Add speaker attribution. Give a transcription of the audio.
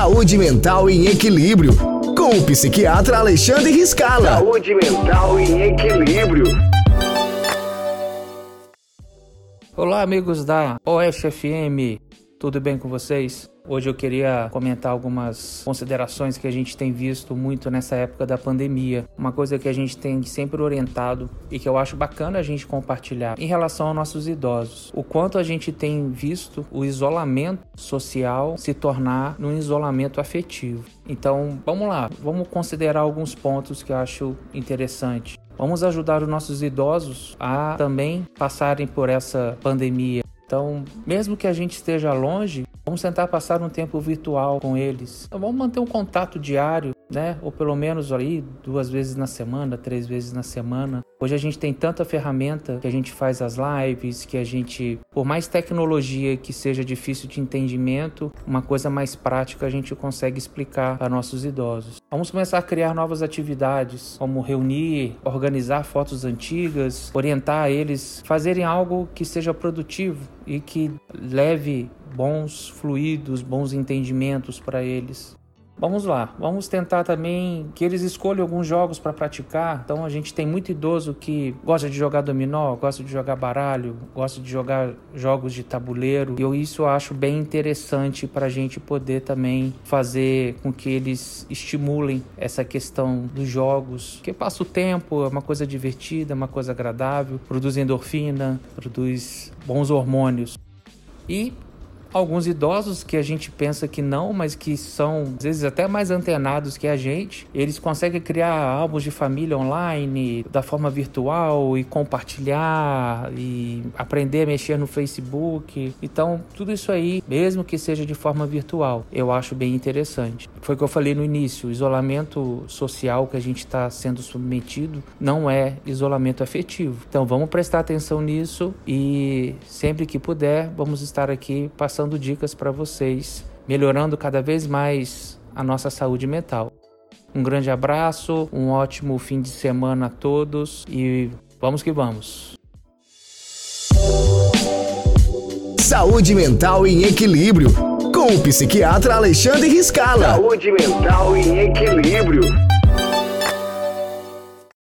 Speaker 1: Saúde Mental em Equilíbrio, com o psiquiatra Alexandre Riscala.
Speaker 2: Saúde Mental em Equilíbrio.
Speaker 3: Olá, amigos da OFFM, tudo bem com vocês? Hoje eu queria comentar algumas considerações que a gente tem visto muito nessa época da pandemia. Uma coisa que a gente tem sempre orientado e que eu acho bacana a gente compartilhar em relação aos nossos idosos. O quanto a gente tem visto o isolamento social se tornar num isolamento afetivo. Então, vamos lá, vamos considerar alguns pontos que eu acho interessante. Vamos ajudar os nossos idosos a também passarem por essa pandemia. Então, mesmo que a gente esteja longe, vamos tentar passar um tempo virtual com eles. Então, vamos manter um contato diário, né? Ou pelo menos aí duas vezes na semana, três vezes na semana. Hoje a gente tem tanta ferramenta que a gente faz as lives, que a gente, por mais tecnologia que seja difícil de entendimento, uma coisa mais prática a gente consegue explicar para nossos idosos. Vamos começar a criar novas atividades, como reunir, organizar fotos antigas, orientar eles, fazerem algo que seja produtivo e que leve bons fluidos, bons entendimentos para eles. Vamos lá, vamos tentar também que eles escolham alguns jogos para praticar. Então a gente tem muito idoso que gosta de jogar dominó, gosta de jogar baralho, gosta de jogar jogos de tabuleiro. E eu isso acho bem interessante para a gente poder também fazer com que eles estimulem essa questão dos jogos, que passa o tempo, é uma coisa divertida, é uma coisa agradável, produz endorfina, produz bons hormônios. E alguns idosos que a gente pensa que não, mas que são às vezes até mais antenados que a gente, eles conseguem criar álbuns de família online da forma virtual e compartilhar e aprender a mexer no Facebook. Então, tudo isso aí, mesmo que seja de forma virtual, eu acho bem interessante. Foi o que eu falei no início, o isolamento social que a gente está sendo submetido não é isolamento afetivo. Então, vamos prestar atenção nisso e sempre que puder, vamos estar aqui passando passando dicas para vocês, melhorando cada vez mais a nossa saúde mental. Um grande abraço, um ótimo fim de semana a todos e vamos que vamos.
Speaker 1: Saúde Mental em Equilíbrio, com o psiquiatra Alexandre Riscala.
Speaker 2: Saúde Mental em Equilíbrio.